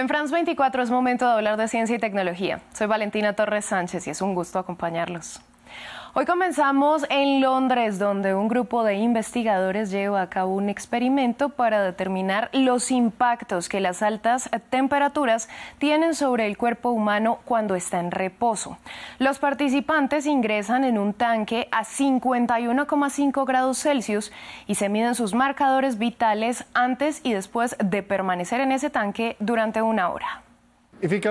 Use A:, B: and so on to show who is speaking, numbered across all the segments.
A: En France 24 es momento de hablar de ciencia y tecnología. Soy Valentina Torres Sánchez y es un gusto acompañarlos. Hoy comenzamos en Londres, donde un grupo de investigadores lleva a cabo un experimento para determinar los impactos que las altas temperaturas tienen sobre el cuerpo humano cuando está en reposo. Los participantes ingresan en un tanque a 51,5 grados Celsius y se miden sus marcadores vitales antes y después de permanecer en ese tanque durante una hora.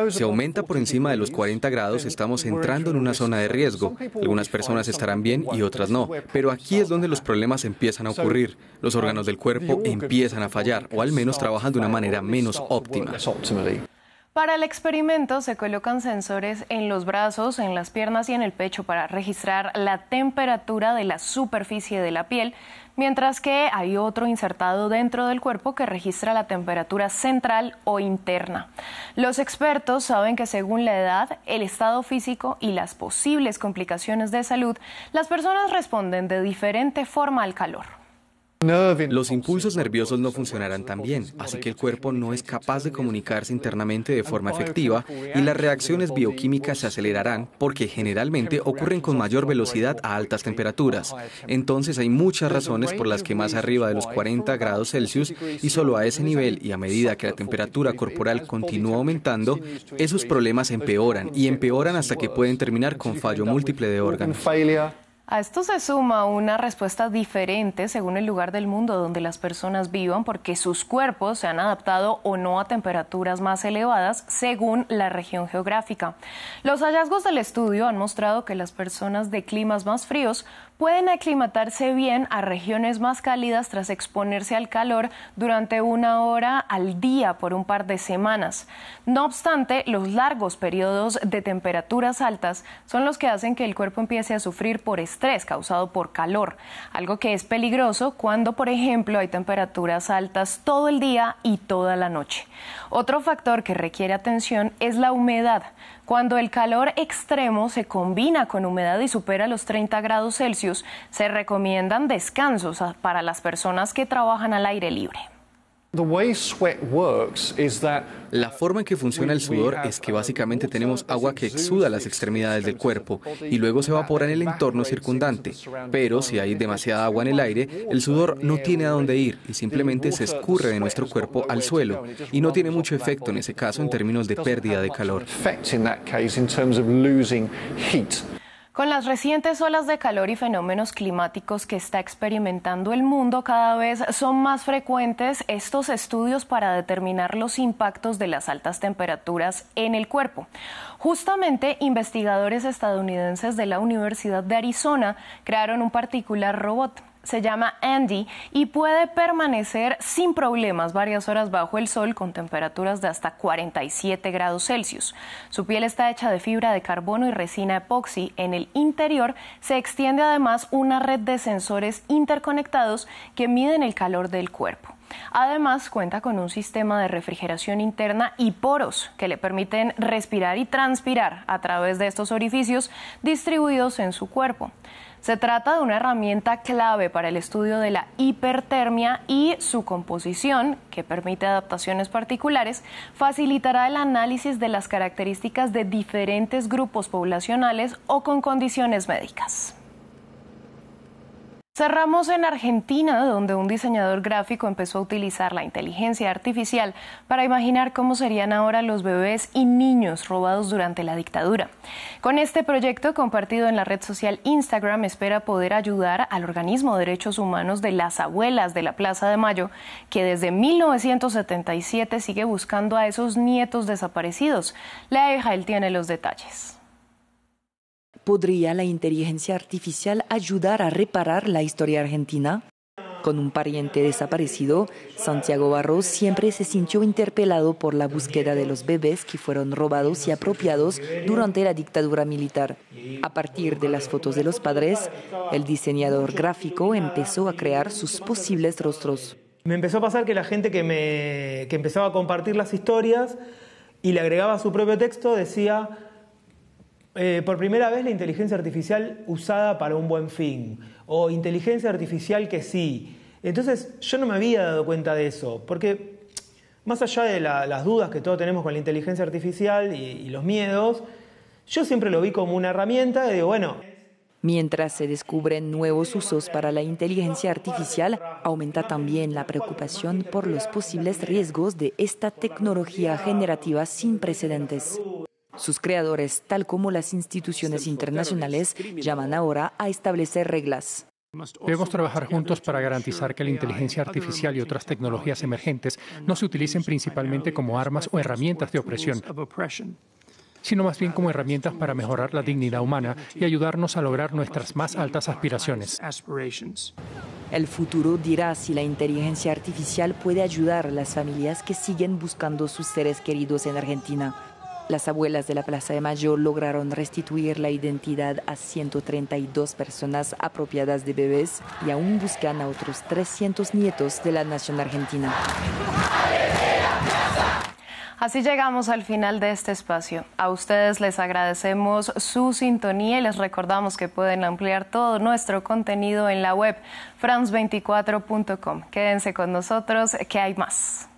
B: Si aumenta por encima de los 40 grados, estamos entrando en una zona de riesgo. Algunas personas estarán bien y otras no. Pero aquí es donde los problemas empiezan a ocurrir. Los órganos del cuerpo empiezan a fallar o al menos trabajan de una manera menos óptima.
A: Para el experimento se colocan sensores en los brazos, en las piernas y en el pecho para registrar la temperatura de la superficie de la piel, mientras que hay otro insertado dentro del cuerpo que registra la temperatura central o interna. Los expertos saben que según la edad, el estado físico y las posibles complicaciones de salud, las personas responden de diferente forma al calor.
B: Los impulsos nerviosos no funcionarán tan bien, así que el cuerpo no es capaz de comunicarse internamente de forma efectiva y las reacciones bioquímicas se acelerarán porque generalmente ocurren con mayor velocidad a altas temperaturas. Entonces hay muchas razones por las que más arriba de los 40 grados Celsius y solo a ese nivel y a medida que la temperatura corporal continúa aumentando, esos problemas empeoran y empeoran hasta que pueden terminar con fallo múltiple de órganos.
A: A esto se suma una respuesta diferente según el lugar del mundo donde las personas vivan porque sus cuerpos se han adaptado o no a temperaturas más elevadas según la región geográfica. Los hallazgos del estudio han mostrado que las personas de climas más fríos pueden aclimatarse bien a regiones más cálidas tras exponerse al calor durante una hora al día por un par de semanas. No obstante, los largos periodos de temperaturas altas son los que hacen que el cuerpo empiece a sufrir por estrés causado por calor, algo que es peligroso cuando, por ejemplo, hay temperaturas altas todo el día y toda la noche. Otro factor que requiere atención es la humedad. Cuando el calor extremo se combina con humedad y supera los 30 grados Celsius, se recomiendan descansos para las personas que trabajan al aire libre.
B: La forma en que funciona el sudor es que básicamente tenemos agua que exuda las extremidades del cuerpo y luego se evapora en el entorno circundante. Pero si hay demasiada agua en el aire, el sudor no tiene a dónde ir y simplemente se escurre de nuestro cuerpo al suelo y no tiene mucho efecto en ese caso en términos de pérdida de calor.
A: Con las recientes olas de calor y fenómenos climáticos que está experimentando el mundo, cada vez son más frecuentes estos estudios para determinar los impactos de las altas temperaturas en el cuerpo. Justamente, investigadores estadounidenses de la Universidad de Arizona crearon un particular robot se llama Andy y puede permanecer sin problemas varias horas bajo el sol con temperaturas de hasta 47 grados Celsius. Su piel está hecha de fibra de carbono y resina epoxi. En el interior se extiende además una red de sensores interconectados que miden el calor del cuerpo. Además, cuenta con un sistema de refrigeración interna y poros que le permiten respirar y transpirar a través de estos orificios distribuidos en su cuerpo. Se trata de una herramienta clave para el estudio de la hipertermia y su composición, que permite adaptaciones particulares, facilitará el análisis de las características de diferentes grupos poblacionales o con condiciones médicas. Cerramos en Argentina, donde un diseñador gráfico empezó a utilizar la inteligencia artificial para imaginar cómo serían ahora los bebés y niños robados durante la dictadura. Con este proyecto compartido en la red social Instagram, espera poder ayudar al organismo de derechos humanos de las abuelas de la Plaza de Mayo, que desde 1977 sigue buscando a esos nietos desaparecidos. La él tiene los detalles.
C: ¿Podría la inteligencia artificial ayudar a reparar la historia argentina? Con un pariente desaparecido, Santiago Barros siempre se sintió interpelado por la búsqueda de los bebés que fueron robados y apropiados durante la dictadura militar. A partir de las fotos de los padres, el diseñador gráfico empezó a crear sus posibles rostros.
D: Me empezó a pasar que la gente que, me, que empezaba a compartir las historias y le agregaba su propio texto decía eh, por primera vez la inteligencia artificial usada para un buen fin, o inteligencia artificial que sí. Entonces yo no me había dado cuenta de eso, porque más allá de las dudas que todos tenemos con la inteligencia artificial y, los miedos, yo siempre lo vi como una herramienta digo, bueno,
C: Mientras se descubren nuevos usos para la inteligencia artificial, aumenta también la preocupación por los posibles riesgos de esta tecnología generativa sin precedentes. Sus creadores, tal como las instituciones internacionales, llaman ahora a establecer reglas.
E: Debemos trabajar juntos para garantizar que la inteligencia artificial y otras tecnologías emergentes no se utilicen principalmente como armas o herramientas de opresión, sino más bien como herramientas para mejorar la dignidad humana y ayudarnos a lograr nuestras más altas aspiraciones.
C: El futuro dirá si la inteligencia artificial puede ayudar a las familias que siguen buscando sus seres queridos en Argentina. Las abuelas de la Plaza de Mayo lograron restituir la identidad a 132 personas apropiadas de bebés y aún buscan a otros 300 nietos de la nación argentina.
A: Así llegamos al final de este espacio. A ustedes les agradecemos su sintonía y les recordamos que pueden ampliar todo nuestro contenido en la web france24.com. Quédense con nosotros, que hay más.